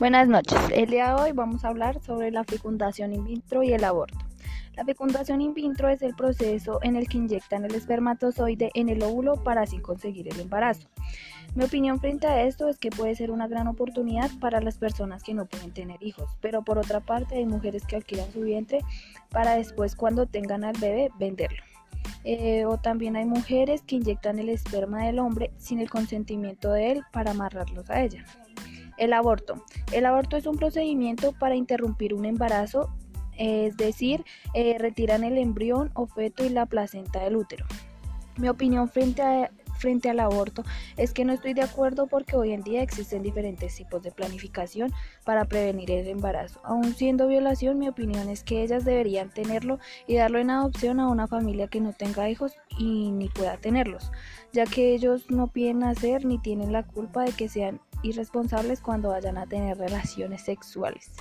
Buenas noches. El día de hoy vamos a hablar sobre la fecundación in vitro y el aborto. La fecundación in vitro es el proceso en el que inyectan el espermatozoide en el óvulo para así conseguir el embarazo. Mi opinión frente a esto es que puede ser una gran oportunidad para las personas que no pueden tener hijos, pero por otra parte hay mujeres que alquilan su vientre para después cuando tengan al bebé venderlo. Eh, o también hay mujeres que inyectan el esperma del hombre sin el consentimiento de él para amarrarlos a ella. El aborto. El aborto es un procedimiento para interrumpir un embarazo, es decir, eh, retiran el embrión o feto y la placenta del útero. Mi opinión frente, a, frente al aborto es que no estoy de acuerdo porque hoy en día existen diferentes tipos de planificación para prevenir el embarazo. Aun siendo violación, mi opinión es que ellas deberían tenerlo y darlo en adopción a una familia que no tenga hijos y ni pueda tenerlos, ya que ellos no piden nacer ni tienen la culpa de que sean irresponsables cuando vayan a tener relaciones sexuales.